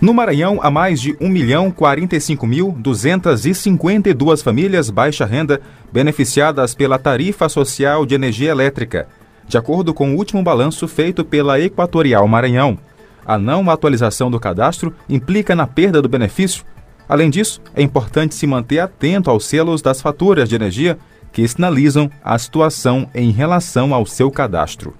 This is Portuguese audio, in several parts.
No Maranhão, há mais de 1.045.252 famílias baixa renda beneficiadas pela tarifa social de energia elétrica, de acordo com o último balanço feito pela Equatorial Maranhão. A não atualização do cadastro implica na perda do benefício. Além disso, é importante se manter atento aos selos das faturas de energia que sinalizam a situação em relação ao seu cadastro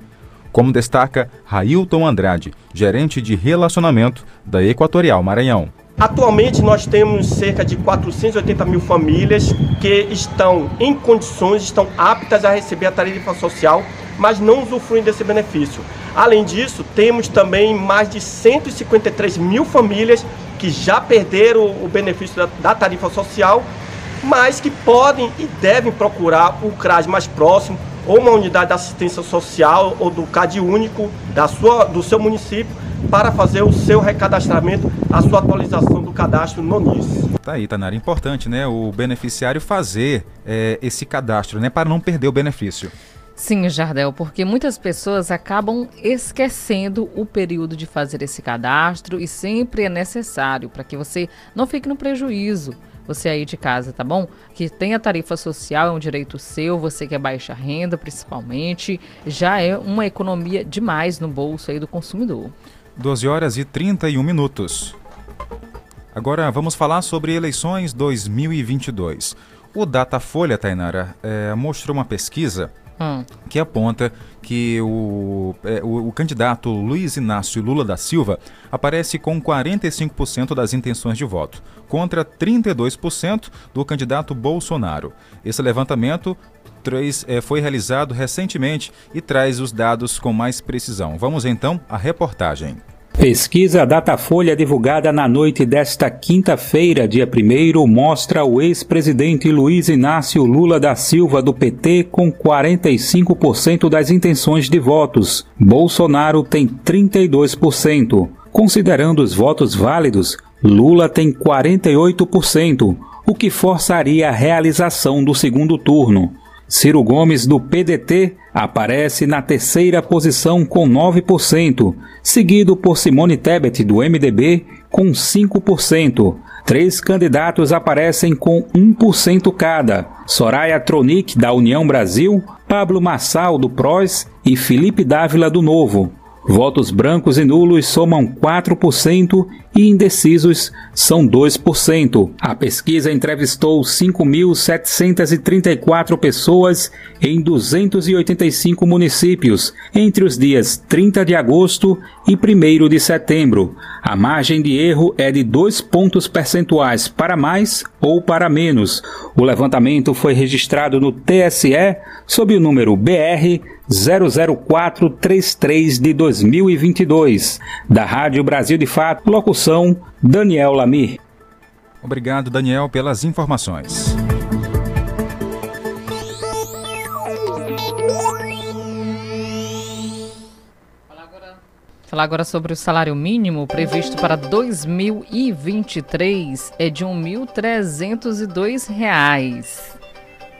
como destaca Railton Andrade, gerente de relacionamento da Equatorial Maranhão. Atualmente nós temos cerca de 480 mil famílias que estão em condições, estão aptas a receber a tarifa social, mas não usufruem desse benefício. Além disso, temos também mais de 153 mil famílias que já perderam o benefício da, tarifa social, mas que podem e devem procurar o CRAS mais próximo ou uma unidade de assistência social ou do CAD único da sua, do seu município para fazer o seu recadastramento, a sua atualização do cadastro no NIS. Tá aí, Tanara, importante, né? O beneficiário fazer é, esse cadastro, né? Para não perder o benefício. Sim, Jardel, porque muitas pessoas acabam esquecendo o período de fazer esse cadastro e sempre é necessário para que você não fique no prejuízo você aí de casa, tá bom? Que tem a tarifa social, é um direito seu, você que é baixa renda principalmente, já é uma economia demais no bolso aí do consumidor. 12 horas e 31 minutos. Agora vamos falar sobre eleições 2022. O Datafolha, Tainara, é, mostrou uma pesquisa hum. que aponta que o, é, o, o, candidato Luiz Inácio Lula da Silva aparece com 45% das intenções de voto, contra 32% do candidato Bolsonaro. Esse levantamento é, foi realizado recentemente e traz os dados com mais precisão. Vamos então à reportagem. Pesquisa Datafolha divulgada na noite desta quinta-feira, dia 1 mostra o ex-presidente Luiz Inácio Lula da Silva do PT com 45% das intenções de votos. Bolsonaro tem 32%. Considerando os votos válidos, Lula tem 48%, o que forçaria a realização do segundo turno. Ciro Gomes, do PDT, aparece na terceira posição com 9%, seguido por Simone Tebet, do MDB, com 5%. Três candidatos aparecem com 1% cada: Soraya Tronic, da União Brasil, Pablo Massal, do PROS e Felipe Dávila, do Novo. Votos brancos e nulos somam 4% e indecisos são 2%. A pesquisa entrevistou 5.734 pessoas em 285 municípios entre os dias 30 de agosto e 1 de setembro. A margem de erro é de 2 pontos percentuais para mais ou para menos. O levantamento foi registrado no TSE sob o número BR 00433 de 2022. Da Rádio Brasil de Fato, locução Daniel Lamir. Obrigado, Daniel, pelas informações. Falar agora sobre o salário mínimo previsto para 2023 é de R$ 1.302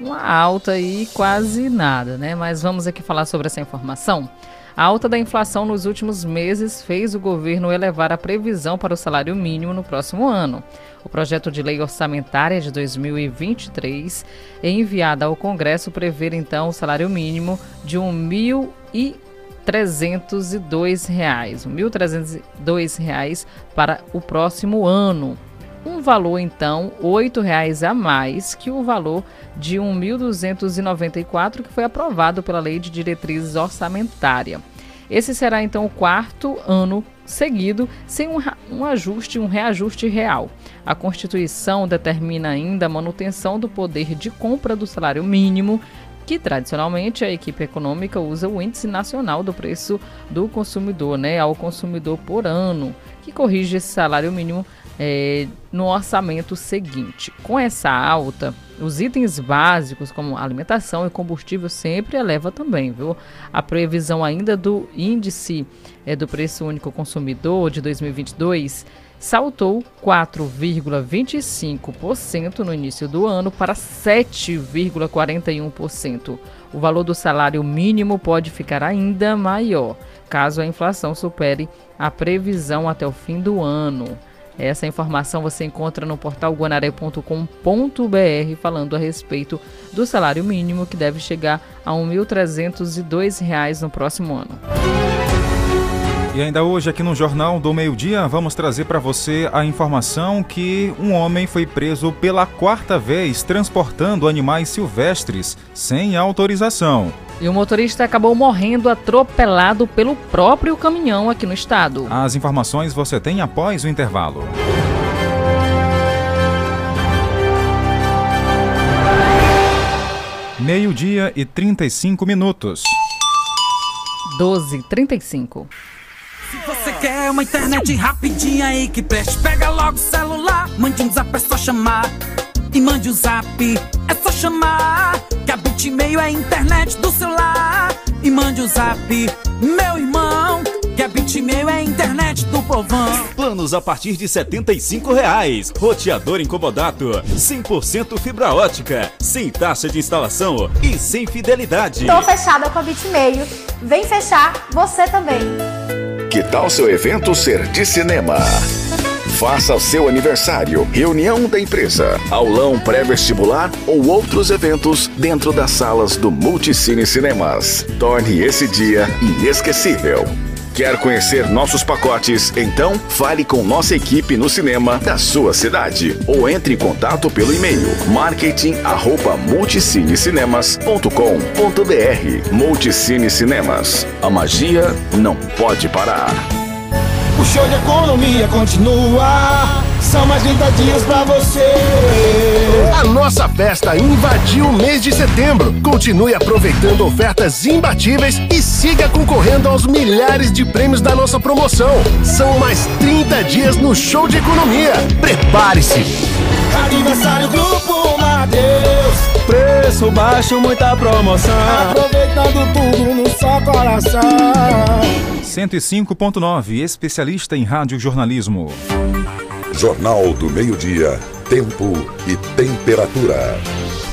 uma alta aí quase nada, né? Mas vamos aqui falar sobre essa informação. A alta da inflação nos últimos meses fez o governo elevar a previsão para o salário mínimo no próximo ano. O projeto de lei orçamentária de 2023, enviado ao Congresso, prevê então o salário mínimo de R$ 1.302, R$ 1.302 para o próximo ano um valor então R$ reais a mais que o valor de 1.294 que foi aprovado pela Lei de Diretrizes Orçamentária. Esse será então o quarto ano seguido sem um, um, ajuste, um reajuste real. A Constituição determina ainda a manutenção do poder de compra do salário mínimo, que tradicionalmente a equipe econômica usa o Índice Nacional do Preço do Consumidor, né, ao consumidor por ano, que corrige esse salário mínimo é, no orçamento seguinte. Com essa alta, os itens básicos como alimentação e combustível sempre eleva também, viu? A previsão ainda do índice é, do preço único consumidor de 2022 saltou 4,25% no início do ano para 7,41%. O valor do salário mínimo pode ficar ainda maior, caso a inflação supere a previsão até o fim do ano. Essa informação você encontra no portal guanaré.com.br falando a respeito do salário mínimo que deve chegar a R$ 1.302 no próximo ano. E ainda hoje aqui no Jornal do Meio-Dia vamos trazer para você a informação que um homem foi preso pela quarta vez transportando animais silvestres sem autorização. E o motorista acabou morrendo atropelado pelo próprio caminhão aqui no estado. As informações você tem após o intervalo. Meio-dia e 35 minutos. 12:35. Quer uma internet rapidinha aí que preste, pega logo o celular, mande um zap, é só chamar. E mande o um zap, é só chamar. Que a Bitmail é a internet do celular. E mande o um zap, meu irmão. Que a Bitmail é a internet do povão. Planos a partir de R$ reais. Roteador incomodato, 100% fibra ótica, sem taxa de instalação e sem fidelidade. Tô fechada com a Bitmail. Vem fechar você também. Que tal seu evento ser de cinema? Faça seu aniversário, reunião da empresa, aulão pré-vestibular ou outros eventos dentro das salas do Multicine Cinemas. Torne esse dia inesquecível. Quer conhecer nossos pacotes? Então fale com nossa equipe no cinema da sua cidade ou entre em contato pelo e-mail marketing@multicinecinemas.com.br. Multicine Cinemas. A magia não pode parar. O show de economia continua. São mais 30 dias pra você. A nossa festa invadiu o mês de setembro. Continue aproveitando ofertas imbatíveis e siga concorrendo aos milhares de prêmios da nossa promoção. São mais 30 dias no show de economia. Prepare-se. Aniversário Grupo Madeus. Preço baixo, muita promoção. Aproveitando tudo no seu coração. 105.9, especialista em rádio jornalismo. Jornal do Meio-Dia, Tempo e Temperatura.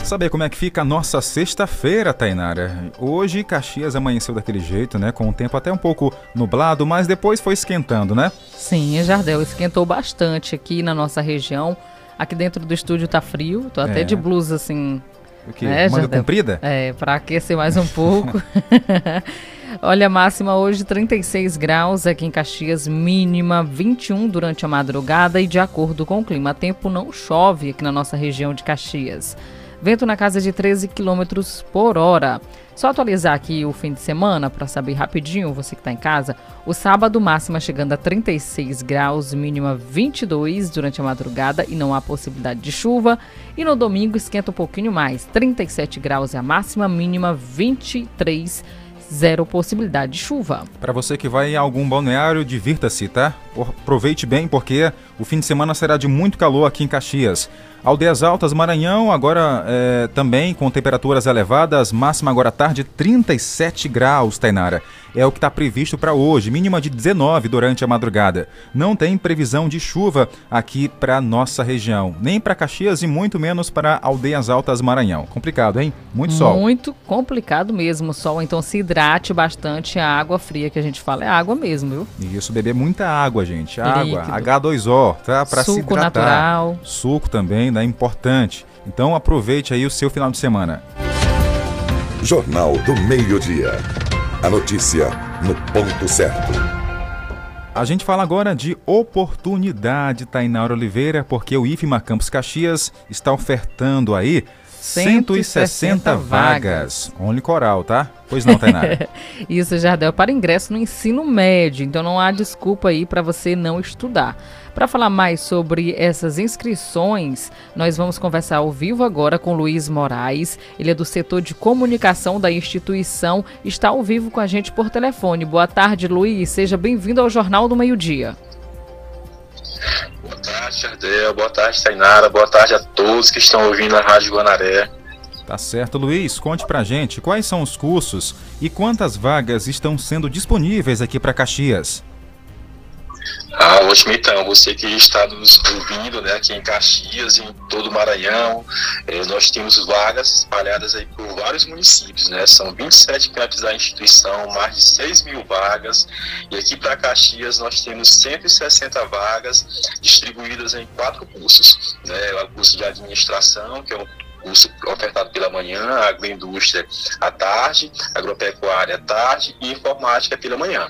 Saber como é que fica a nossa sexta-feira, Tainara? Hoje Caxias amanheceu daquele jeito, né? Com o tempo até um pouco nublado, mas depois foi esquentando, né? Sim, Jardel esquentou bastante aqui na nossa região. Aqui dentro do estúdio tá frio, tô até é. de blusa assim. O quê? Né, Manga Jardel? comprida? É, para aquecer mais um pouco. Olha, máxima hoje 36 graus aqui em Caxias, mínima 21 durante a madrugada e de acordo com o clima, tempo não chove aqui na nossa região de Caxias. Vento na casa de 13 km por hora. Só atualizar aqui o fim de semana para saber rapidinho, você que está em casa. O sábado, máxima chegando a 36 graus, mínima 22 durante a madrugada e não há possibilidade de chuva. E no domingo esquenta um pouquinho mais, 37 graus é a máxima, mínima 23 graus zero possibilidade de chuva. Para você que vai em algum balneário, divirta-se, tá? Aproveite bem porque o fim de semana será de muito calor aqui em Caxias. Aldeias Altas, Maranhão, agora é, também com temperaturas elevadas, máxima agora à tarde 37 graus, Tainara. É o que está previsto para hoje, mínima de 19 durante a madrugada. Não tem previsão de chuva aqui para nossa região, nem para Caxias e muito menos para Aldeias Altas, Maranhão. Complicado, hein? Muito sol. Muito complicado mesmo, sol. Então se hidrate bastante. A água fria que a gente fala é água mesmo, viu? Isso, beber muita água, gente. Água, Líquido. H2O, tá? Para se hidratar. natural. Suco também é importante. Então aproveite aí o seu final de semana. Jornal do Meio-Dia. A notícia no ponto certo. A gente fala agora de oportunidade, Tainara Oliveira, porque o IFMA Campus Caxias está ofertando aí 160 vagas. Only coral, tá? Pois não, Tainara. Isso, Jardel, para ingresso no ensino médio. Então não há desculpa aí para você não estudar. Para falar mais sobre essas inscrições, nós vamos conversar ao vivo agora com Luiz Moraes. Ele é do setor de comunicação da instituição, está ao vivo com a gente por telefone. Boa tarde, Luiz. Seja bem-vindo ao Jornal do Meio-Dia. Boa tarde, Jardel. Boa tarde, Tainara. Boa tarde a todos que estão ouvindo a Rádio Guanaré. Tá certo, Luiz. Conte pra gente quais são os cursos e quantas vagas estão sendo disponíveis aqui para Caxias. Ah, ótimo então. Você que está nos ouvindo, né, aqui em Caxias, em todo o Maranhão, eh, nós temos vagas espalhadas aí por vários municípios, né? São 27 campos da instituição, mais de 6 mil vagas. E aqui para Caxias nós temos 160 vagas distribuídas em quatro cursos, né? O curso de administração, que é um curso ofertado pela manhã, agroindústria à tarde, agropecuária à tarde e informática pela manhã.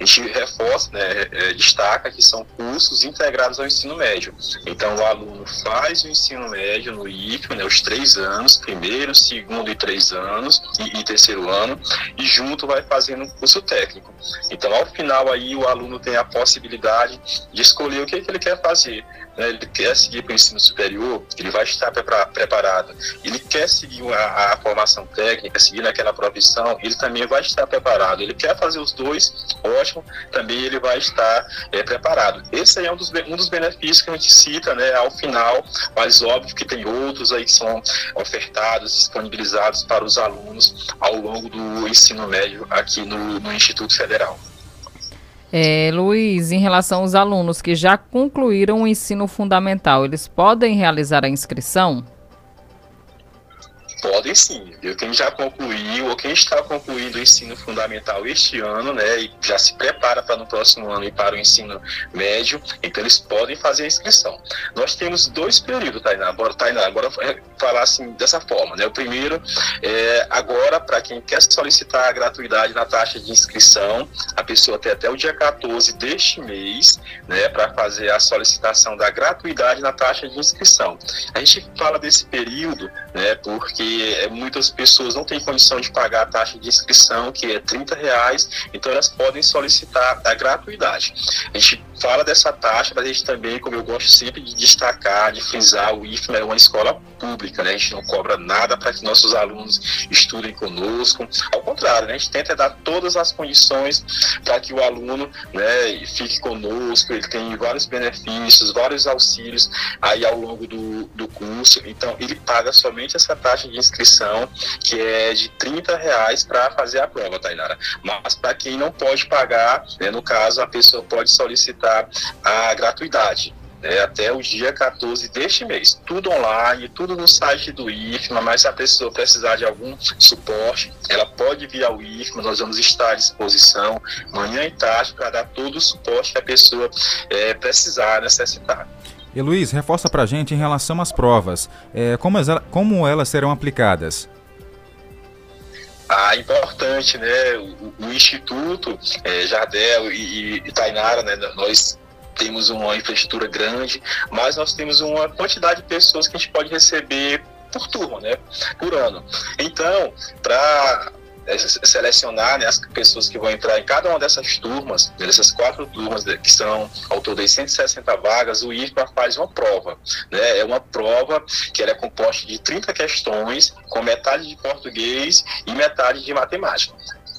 A gente reforça, né, é, destaca que são cursos integrados ao ensino médio. Então, o aluno faz o ensino médio no IFE, né, os três anos, primeiro, segundo e três anos, e, e terceiro ano, e junto vai fazendo um curso técnico. Então, ao final aí, o aluno tem a possibilidade de escolher o que, que ele quer fazer né, ele quer seguir para o ensino superior, ele vai estar preparado. Ele quer seguir a, a, formação técnica, seguir naquela profissão, ele também vai estar preparado. Ele quer fazer os dois, ótimo, também ele vai estar é, preparado. Esse aí é um dos, um dos benefícios que a gente cita né, ao final, mas óbvio que tem outros aí que são ofertados, disponibilizados para os alunos ao longo do ensino médio aqui no, no Instituto Federal. É, Luiz, em relação aos alunos que já concluíram o ensino fundamental, eles podem realizar a inscrição? Podem sim, viu? Quem já concluiu ou quem está concluindo o ensino fundamental este ano, né, e já se prepara para no próximo ano ir para o ensino médio, então eles podem fazer a inscrição. Nós temos dois períodos, Tainá, agora, Tainá, agora falar assim dessa forma, né? O primeiro é agora para quem quer solicitar a gratuidade na taxa de inscrição, a pessoa tem até o dia 14 deste mês, né, para fazer a solicitação da gratuidade na taxa de inscrição. A gente fala desse período, né, porque é, muitas pessoas não têm condição de pagar a taxa de inscrição, que é 30 reais, então elas podem solicitar a gratuidade. A gente fala dessa taxa, mas a gente também, como eu gosto sempre de destacar, de frisar, o IFMA é uma escola pública, né? a gente não cobra nada para que nossos alunos estudem conosco, ao contrário, né? a gente tenta dar todas as condições para que o aluno né, fique conosco, ele tem vários benefícios, vários auxílios aí ao longo do, do curso, então ele paga somente essa taxa de inscrição, que é de 30 reais para fazer a prova, Tainara. Mas para quem não pode pagar, né, no caso, a pessoa pode solicitar a gratuidade. É, até o dia 14 deste mês. Tudo online, tudo no site do IFMA, mas se a pessoa precisar de algum suporte, ela pode vir ao IFMA, nós vamos estar à disposição manhã e tarde para dar todo o suporte que a pessoa é, precisar, necessitar. E Luiz, reforça para a gente em relação às provas. É, como, as, como elas serão aplicadas? Ah, importante, né? O, o Instituto é, Jardel e, e Tainara, né? Nós temos uma infraestrutura grande, mas nós temos uma quantidade de pessoas que a gente pode receber por turma, né? Por ano. Então, para selecionar né, as pessoas que vão entrar em cada uma dessas turmas, dessas quatro turmas que são ao todo de 160 vagas, o IFPA faz uma prova. Né? É uma prova que é composta de 30 questões, com metade de português e metade de matemática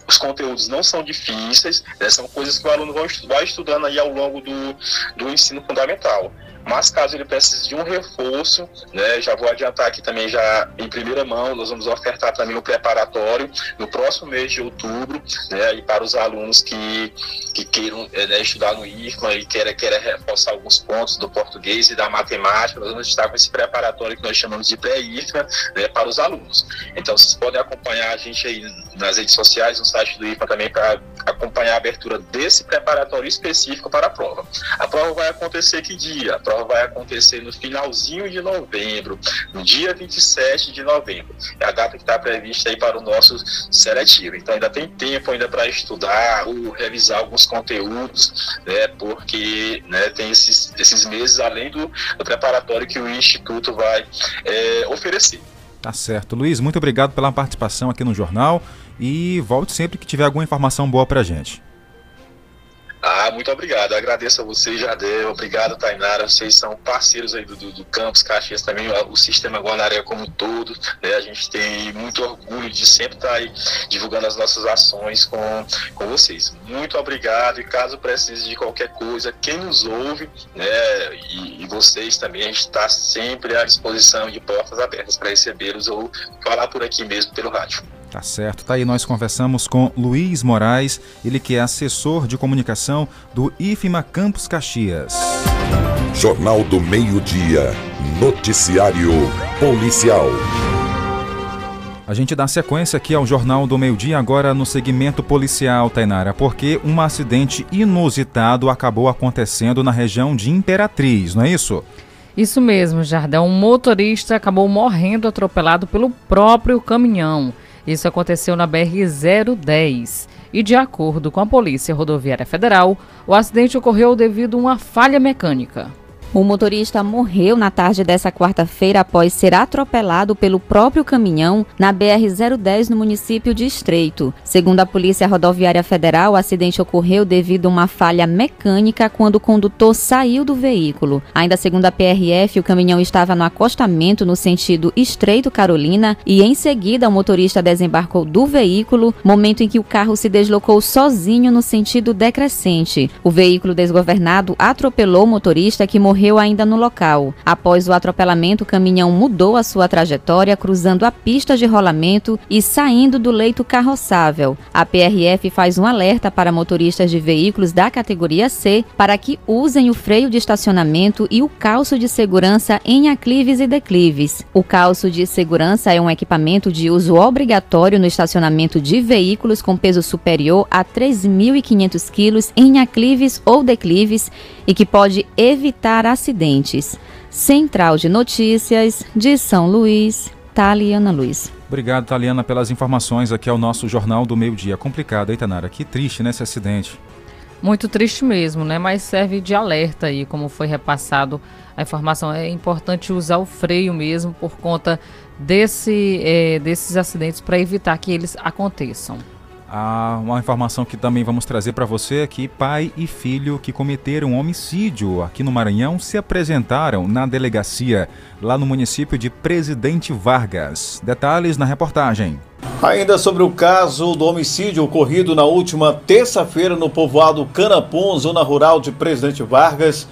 os conteúdos não são difíceis, né, são coisas que o aluno vai estudando aí ao longo do, do ensino fundamental. Mas caso ele precise de um reforço, né, já vou adiantar aqui também já em primeira mão, nós vamos ofertar também o preparatório no próximo mês de outubro, né, e para os alunos que, que queiram é, né, estudar no IFMA e querem queira reforçar alguns pontos do português e da matemática, nós vamos estar com esse preparatório que nós chamamos de pré-IFMA né, para os alunos. Então vocês podem acompanhar a gente aí nas redes sociais, no site do IFMA também para acompanhar a abertura desse preparatório específico para a prova. A prova vai acontecer que dia? A prova vai acontecer no finalzinho de novembro, no dia 27 de novembro. É a data que está prevista aí para o nosso seletivo. Então ainda tem tempo ainda para estudar ou revisar alguns conteúdos, né, porque né, tem esses, esses meses além do, do preparatório que o Instituto vai é, oferecer. Tá certo. Luiz, muito obrigado pela participação aqui no jornal e volte sempre que tiver alguma informação boa para gente. Ah, muito obrigado. Agradeço a vocês, Jadel. Obrigado, Tainara. Vocês são parceiros aí do, do, do Campus Caxias também, o, sistema Guanaré como um todo. Né? A gente tem muito orgulho de sempre estar aí divulgando as nossas ações com, com vocês. Muito obrigado. E caso precise de qualquer coisa, quem nos ouve, né, e, e vocês também, a gente está sempre à disposição de portas abertas para recebê-los ou falar por aqui mesmo pelo rádio. Tá certo, tá aí nós conversamos com Luiz Moraes, ele que é assessor de comunicação do IFMA Campus Caxias. Jornal do Meio-Dia, noticiário policial. A gente dá sequência aqui ao Jornal do Meio-Dia, agora no segmento policial, Tainara, porque um acidente inusitado acabou acontecendo na região de Imperatriz, não é isso? Isso mesmo, Jardel. Um motorista acabou morrendo atropelado pelo próprio caminhão. Isso aconteceu na BR-010. E, de acordo com a Polícia Rodoviária Federal, o acidente ocorreu devido a uma falha mecânica. O motorista morreu na tarde dessa quarta-feira após ser atropelado pelo próprio caminhão na BR-010 no município de Estreito. Segundo a Polícia Rodoviária Federal, o acidente ocorreu devido a uma falha mecânica quando o condutor saiu do veículo. Ainda segundo a PRF, o caminhão estava no acostamento no sentido Estreito Carolina e em seguida o motorista desembarcou do veículo, momento em que o carro se deslocou sozinho no sentido decrescente. O veículo desgovernado atropelou o motorista que morreu morreu ainda no local. Após o atropelamento, o caminhão mudou a sua trajetória, cruzando a pista de rolamento e saindo do leito carroçável. A PRF faz um alerta para motoristas de veículos da categoria C para que usem o freio de estacionamento e o calço de segurança em aclives e declives. O calço de segurança é um equipamento de uso obrigatório no estacionamento de veículos com peso superior a 3.500 quilos em aclives ou declives e que pode evitar acidentes. Central de Notícias de São Luís, Taliana Luiz. Obrigado, Taliana, pelas informações aqui ao nosso Jornal do Meio Dia. Complicado, hein, Tanara? Que triste, né, esse acidente. Muito triste mesmo, né? Mas serve de alerta aí, como foi repassado a informação. É importante usar o freio mesmo por conta desse, é, desses acidentes para evitar que eles aconteçam. Uma informação que também vamos trazer para você é que pai e filho que cometeram homicídio aqui no Maranhão se apresentaram na delegacia lá no município de Presidente Vargas. Detalhes na reportagem. Ainda sobre o caso do homicídio ocorrido na última terça-feira no povoado Canapum, zona rural de Presidente Vargas,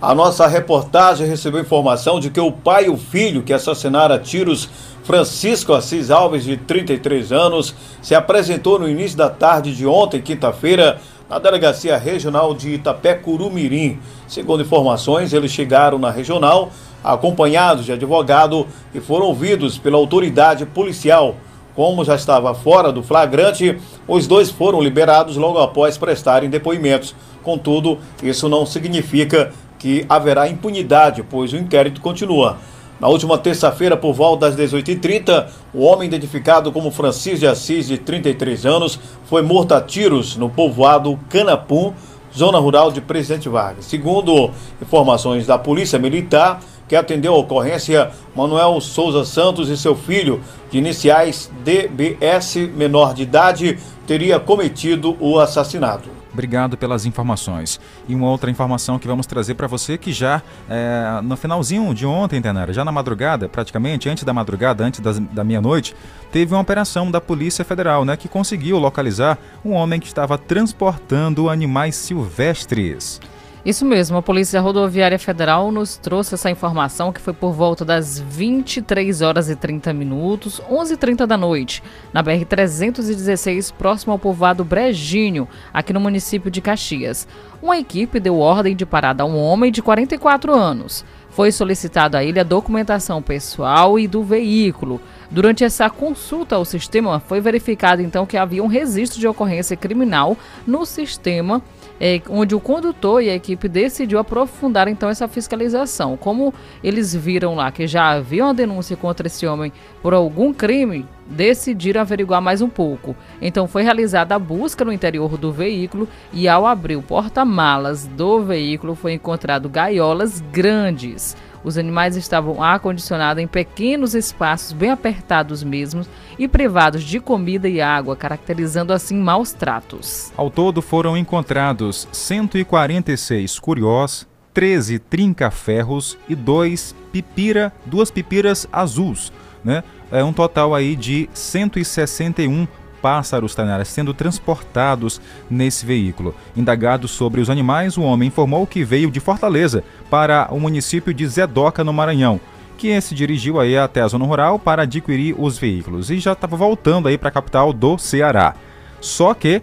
a nossa reportagem recebeu informação de que o pai e o filho que assassinaram a tiros Francisco Assis Alves, de 33 anos, se apresentou no início da tarde de ontem, quinta-feira, na Delegacia Regional de Itapé-Curumirim. Segundo informações, eles chegaram na regional acompanhados de advogado e foram ouvidos pela autoridade policial. Como já estava fora do flagrante, os dois foram liberados logo após prestarem depoimentos. Contudo, isso não significa que haverá impunidade, pois o inquérito continua. Na última terça-feira, por volta das 18h30, o homem identificado como Francisco de Assis, de 33 anos, foi morto a tiros no povoado Canapum, zona rural de Presidente Vargas. Segundo informações da Polícia Militar, que atendeu a ocorrência, Manuel Souza Santos e seu filho, de iniciais DBS, menor de idade, teria cometido o assassinato. Obrigado pelas informações. E uma outra informação que vamos trazer para você que já é, no finalzinho de ontem, Tenara, já na madrugada, praticamente antes da madrugada, antes da meia-noite, teve uma operação da Polícia Federal, né, que conseguiu localizar um homem que estava transportando animais silvestres. Isso mesmo, a Polícia Rodoviária Federal nos trouxe essa informação que foi por volta das 23 horas e 30 minutos, 11h30 da noite, na BR-316, próximo ao povoado Brejinho, aqui no município de Caxias. Uma equipe deu ordem de parada a um homem de 44 anos. Foi solicitado a ele a documentação pessoal e do veículo. Durante essa consulta ao sistema, foi verificado então que havia um registro de ocorrência criminal no sistema é, onde o condutor e a equipe decidiu aprofundar então essa fiscalização. Como eles viram lá que já havia uma denúncia contra esse homem por algum crime, decidiram averiguar mais um pouco. Então foi realizada a busca no interior do veículo e ao abrir o porta-malas do veículo foi encontrado gaiolas grandes os animais estavam acondicionados em pequenos espaços bem apertados mesmo e privados de comida e água, caracterizando assim maus tratos. Ao todo foram encontrados 146 curiós, 13 trinca-ferros e dois pipira, duas pipiras azuis, né? É um total aí de 161 pássaros Tainara, sendo transportados nesse veículo. Indagado sobre os animais, o homem informou que veio de Fortaleza para o município de Zedoca, no Maranhão, que se dirigiu aí até a zona rural para adquirir os veículos e já estava voltando aí para a capital do Ceará. Só que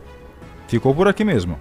ficou por aqui mesmo.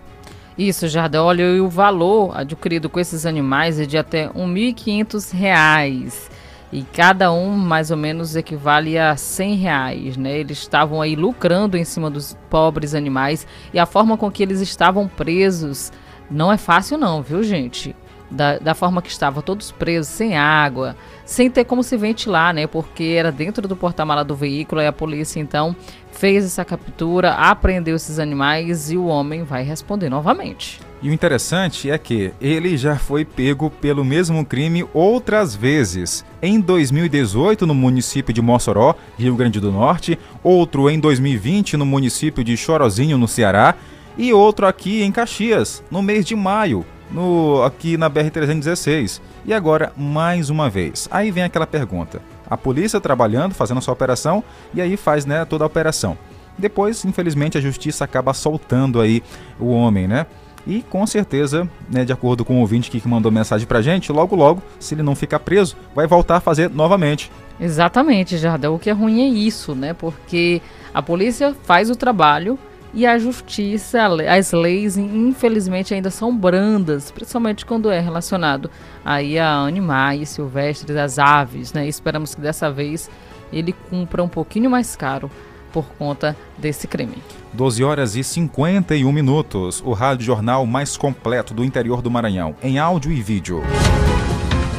Isso, Jardel. Olha, e o valor adquirido com esses animais é de até R$ 1.500. E cada um mais ou menos equivale a 100 reais, né? Eles estavam aí lucrando em cima dos pobres animais e a forma com que eles estavam presos não é fácil não, viu gente? Da, da forma que estavam todos presos, sem água, sem ter como se ventilar, né? Porque era dentro do porta-mala do veículo e a polícia então fez essa captura, apreendeu esses animais e o homem vai responder novamente. E o interessante é que ele já foi pego pelo mesmo crime outras vezes. Em 2018, no município de Mossoró, Rio Grande do Norte, outro em 2020 no município de Chorozinho, no Ceará, e outro aqui em Caxias, no mês de maio, no aqui na BR-316. E agora, mais uma vez. Aí vem aquela pergunta: a polícia trabalhando, fazendo a sua operação, e aí faz né, toda a operação. Depois, infelizmente, a justiça acaba soltando aí o homem, né? E com certeza, né, de acordo com o ouvinte que mandou mensagem pra gente, logo logo, se ele não ficar preso, vai voltar a fazer novamente. Exatamente, Jardel. O que é ruim é isso, né? Porque a polícia faz o trabalho e a justiça, as leis, infelizmente, ainda são brandas, principalmente quando é relacionado aí a animais silvestres, as aves, né? Esperamos que dessa vez ele cumpra um pouquinho mais caro por conta desse crime. 12 horas e 51 minutos. O rádio jornal mais completo do interior do Maranhão, em áudio e vídeo.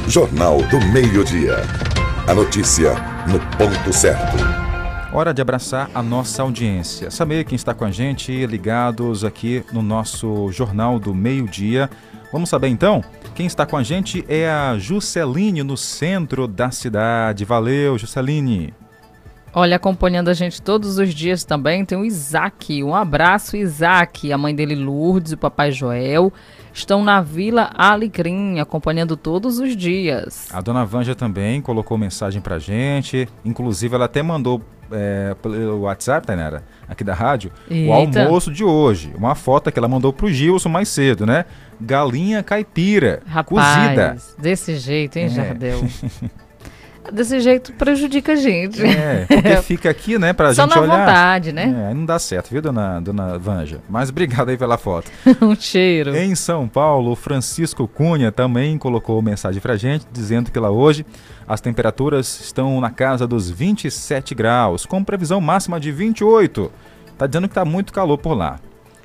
Jornal do Meio-Dia. A notícia no ponto certo. Hora de abraçar a nossa audiência. Saber quem está com a gente, ligados aqui no nosso Jornal do Meio-Dia. Vamos saber então? Quem está com a gente é a Jusceline, no centro da cidade. Valeu, Jusceline. Olha, acompanhando a gente todos os dias também tem o Isaac. Um abraço, Isaac. A mãe dele, Lourdes, o papai Joel. Estão na Vila Alecrim, acompanhando todos os dias. A dona Vanja também colocou mensagem pra gente. Inclusive, ela até mandou é, pelo WhatsApp, Tainara, aqui da rádio, Eita. o almoço de hoje. Uma foto que ela mandou pro Gilson mais cedo, né? Galinha caipira, Rapaz, cozida. Desse jeito, hein, é. Jardel? desse jeito prejudica a gente. É, porque fica aqui, né, pra Só gente olhar. Só na vontade, né? É, não dá certo, viu, dona, dona Vanja? Mas obrigado aí pela foto. um cheiro. Em São Paulo, Francisco Cunha também colocou mensagem pra gente, dizendo que lá hoje as temperaturas estão na casa dos 27 graus, com previsão máxima de 28. Tá dizendo que tá muito calor por lá.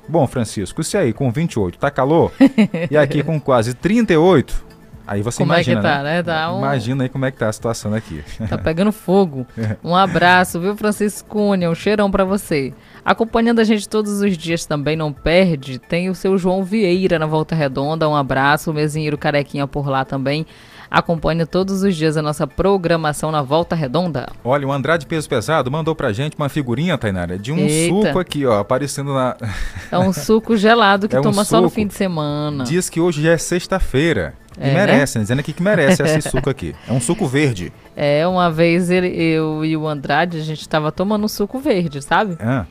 Bom, Francisco, se aí com 28 tá calor, e aqui com quase 38, Aí você como imagina, é que tá, né? né? Tá um... Imagina aí como é que tá a situação aqui. Tá pegando fogo. É. Um abraço, viu, Francisco Cunha? Um cheirão para você. Acompanhando a gente todos os dias também, não perde, tem o seu João Vieira na Volta Redonda. Um abraço, o mesinheiro Carequinha por lá também. Acompanha todos os dias a nossa programação na Volta Redonda. Olha, o Andrade Peso Pesado mandou pra gente uma figurinha, Tainara, de um Eita. suco aqui, ó, aparecendo na. É um suco gelado que é toma um só no fim de semana. Diz que hoje já é sexta-feira. É, merece, né? dizendo aqui que merece esse suco aqui. É um suco verde. É, uma vez ele, eu e o Andrade, a gente estava tomando um suco verde, sabe? Ah.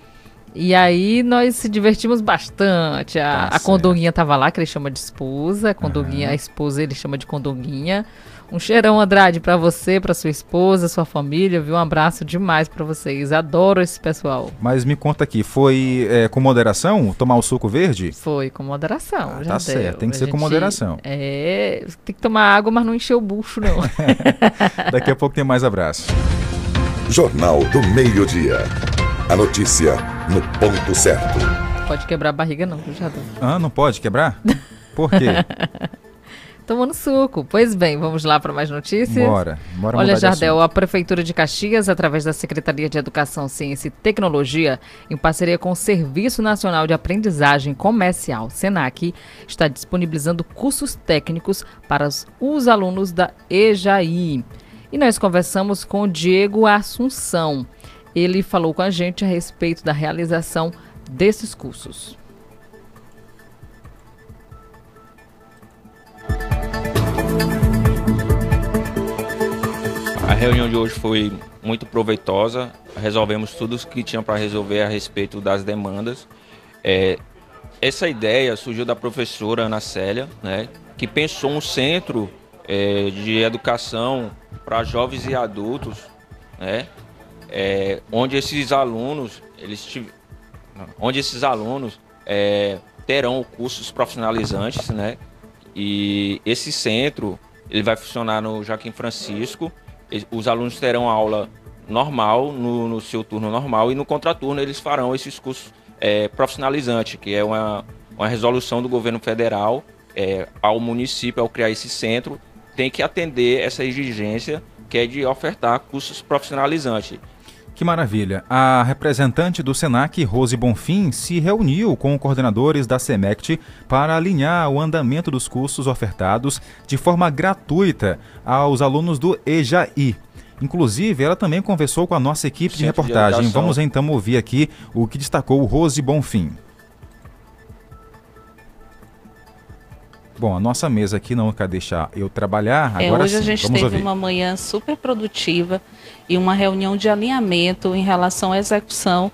E aí nós se divertimos bastante. A, tá a Condonguinha tava lá, que ele chama de esposa. A Condonguinha, uhum. a esposa ele chama de Condonguinha. Um cheirão, Andrade, para você, para sua esposa, sua família, viu? Um abraço demais para vocês. Adoro esse pessoal. Mas me conta aqui, foi é, com moderação tomar o suco verde? Foi com moderação. Ah, tá deu. certo, tem que a ser gente, com moderação. É, tem que tomar água, mas não encher o bucho, não. Daqui a pouco tem mais abraço. Jornal do Meio-Dia. A notícia no ponto certo. Pode quebrar a barriga, não, já Ah, não pode quebrar? Por quê? tomando suco. Pois bem, vamos lá para mais notícias. Bora, bora Olha, Jardel, a Prefeitura de Caxias, através da Secretaria de Educação, Ciência e Tecnologia, em parceria com o Serviço Nacional de Aprendizagem Comercial, SENAC, está disponibilizando cursos técnicos para os alunos da EJAI. E nós conversamos com o Diego Assunção. Ele falou com a gente a respeito da realização desses cursos. A reunião de hoje foi muito proveitosa. Resolvemos tudo o que tinha para resolver a respeito das demandas. É, essa ideia surgiu da professora Ana Célia, né, que pensou um centro é, de educação para jovens e adultos, né? É, onde esses alunos, eles onde esses alunos é, terão cursos profissionalizantes, né? E esse centro ele vai funcionar no Joaquim Francisco. Os alunos terão aula normal no, no seu turno normal e no contraturno eles farão esses cursos é, profissionalizantes, que é uma, uma resolução do governo federal é, ao município ao criar esse centro tem que atender essa exigência que é de ofertar cursos profissionalizantes. Que maravilha! A representante do SENAC, Rose Bonfim, se reuniu com coordenadores da SEMECT para alinhar o andamento dos cursos ofertados de forma gratuita aos alunos do EJAI. Inclusive, ela também conversou com a nossa equipe de reportagem. Vamos então ouvir aqui o que destacou Rose Bonfim. Bom, a nossa mesa aqui não quer deixar eu trabalhar. É, Agora hoje sim, a gente vamos teve ouvir. uma manhã super produtiva e uma reunião de alinhamento em relação à execução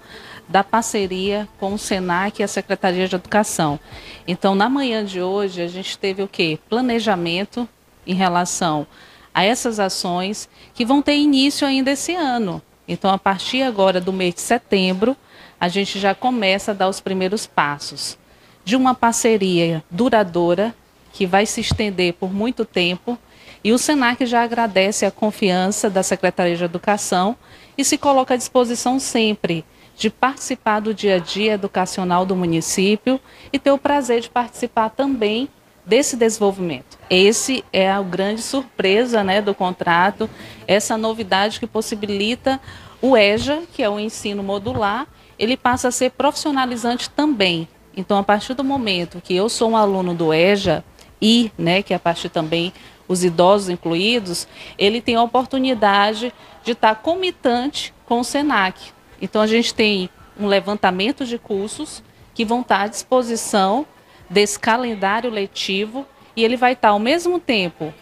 da parceria com o SENAC e a Secretaria de Educação. Então, na manhã de hoje, a gente teve o quê? Planejamento em relação a essas ações que vão ter início ainda esse ano. Então, a partir agora do mês de setembro, a gente já começa a dar os primeiros passos de uma parceria duradoura que vai se estender por muito tempo. E o SENAC já agradece a confiança da Secretaria de Educação e se coloca à disposição sempre de participar do dia a dia educacional do município e ter o prazer de participar também desse desenvolvimento. Esse é a grande surpresa né, do contrato, essa novidade que possibilita o EJA, que é o ensino modular, ele passa a ser profissionalizante também. Então, a partir do momento que eu sou um aluno do EJA, e, né, que é a partir também os idosos incluídos, ele tem a oportunidade de estar comitante com o SENAC. Então a gente tem um levantamento de cursos que vão estar à disposição desse calendário letivo e ele vai estar ao mesmo tempo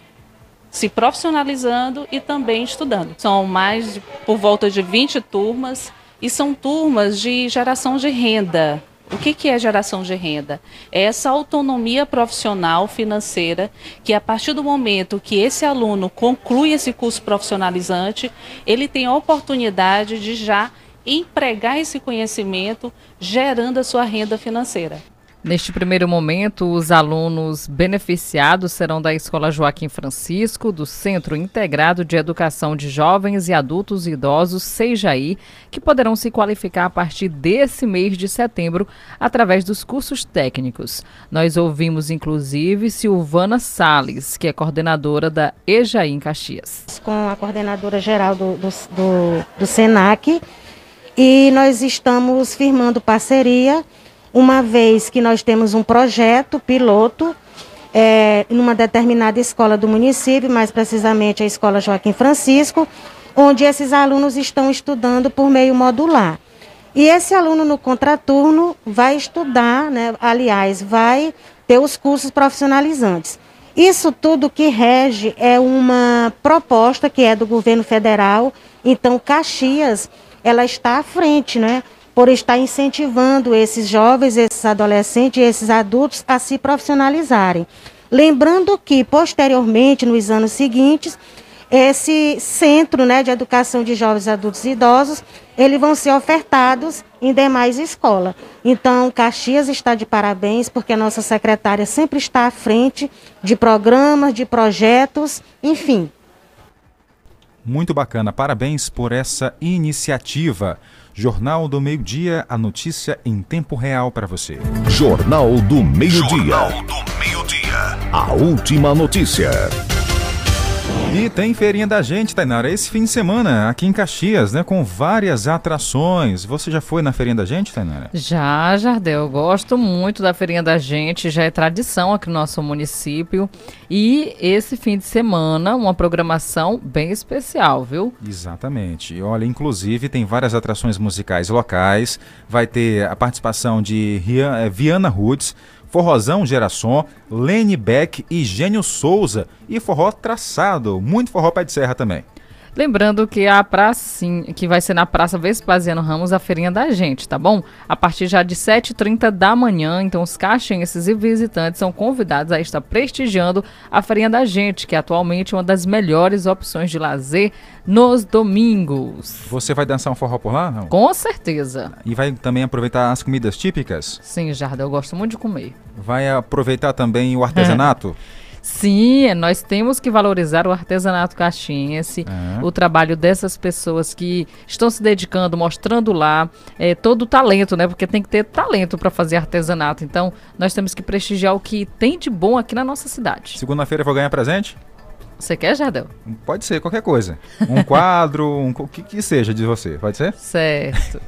se profissionalizando e também estudando. São mais de, por volta de 20 turmas e são turmas de geração de renda. O que, que é geração de renda? É essa autonomia profissional financeira que, a partir do momento que esse aluno conclui esse curso profissionalizante, ele tem a oportunidade de já empregar esse conhecimento, gerando a sua renda financeira. Neste primeiro momento, os alunos beneficiados serão da Escola Joaquim Francisco, do Centro Integrado de Educação de Jovens e Adultos e Idosos, SEJAI, que poderão se qualificar a partir desse mês de setembro através dos cursos técnicos. Nós ouvimos, inclusive, Silvana Sales, que é coordenadora da EJAI em Caxias. Com a coordenadora geral do, do, do, do SENAC, e nós estamos firmando parceria uma vez que nós temos um projeto piloto é, numa determinada escola do município, mais precisamente a Escola Joaquim Francisco, onde esses alunos estão estudando por meio modular. E esse aluno no contraturno vai estudar, né, aliás, vai ter os cursos profissionalizantes. Isso tudo que rege é uma proposta que é do governo federal, então Caxias, ela está à frente, né? Por estar incentivando esses jovens, esses adolescentes e esses adultos a se profissionalizarem. Lembrando que, posteriormente, nos anos seguintes, esse centro né, de educação de jovens, adultos e idosos, eles vão ser ofertados em demais escolas. Então, Caxias está de parabéns, porque a nossa secretária sempre está à frente de programas, de projetos, enfim. Muito bacana, parabéns por essa iniciativa. Jornal do Meio-Dia, a notícia em tempo real para você. Jornal do Meio-Dia. Jornal do Meio-Dia. A última notícia. E tem feirinha da gente, Tainara, esse fim de semana aqui em Caxias, né, com várias atrações. Você já foi na feirinha da gente, Tainara? Já, Jardel, eu gosto muito da feirinha da gente, já é tradição aqui no nosso município. E esse fim de semana, uma programação bem especial, viu? Exatamente. E olha, inclusive tem várias atrações musicais locais, vai ter a participação de Rian, eh, Viana Roots, Forrozão Geração, Lene Beck e Gênio Souza. E forró traçado, muito forró pé de serra também. Lembrando que a praça, que vai ser na Praça Vespasiano Ramos, a feirinha da gente, tá bom? A partir já de 7h30 da manhã, então os caixenses e visitantes são convidados a estar prestigiando a feirinha da gente, que é atualmente uma das melhores opções de lazer nos domingos. Você vai dançar um forró por lá? Não? Com certeza. E vai também aproveitar as comidas típicas? Sim, Jardim, eu gosto muito de comer. Vai aproveitar também o artesanato? Sim, nós temos que valorizar o artesanato caxiense, é. o trabalho dessas pessoas que estão se dedicando, mostrando lá é, todo o talento, né? Porque tem que ter talento para fazer artesanato. Então, nós temos que prestigiar o que tem de bom aqui na nossa cidade. Segunda-feira eu vou ganhar presente? Você quer, Jardel? Pode ser, qualquer coisa. Um quadro, um, o que, que seja de você, pode ser? Certo.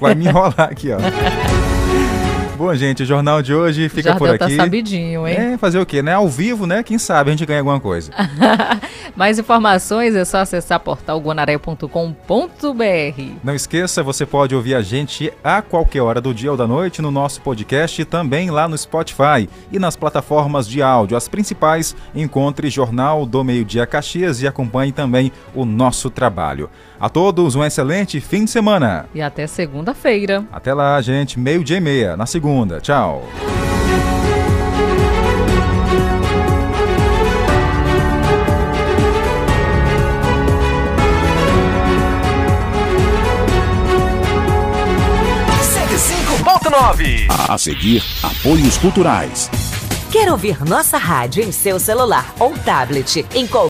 Vai me enrolar aqui, ó. Bom, gente, o jornal de hoje fica Jardel por tá aqui. tá sabidinho, hein? É, fazer o quê, né? Ao vivo, né? Quem sabe a gente ganha alguma coisa. Mais informações é só acessar portalguanaré.com.br. Não esqueça, você pode ouvir a gente a qualquer hora do dia ou da noite no nosso podcast e também lá no Spotify e nas plataformas de áudio. As principais, encontre Jornal do Meio Dia Caxias e acompanhe também o nosso trabalho. A todos um excelente fim de semana. E até segunda-feira. Até lá, gente. Meio-dia e meia, na segunda. Tchau. A seguir, apoios culturais. Quer ouvir nossa rádio em seu celular ou tablet em qualquer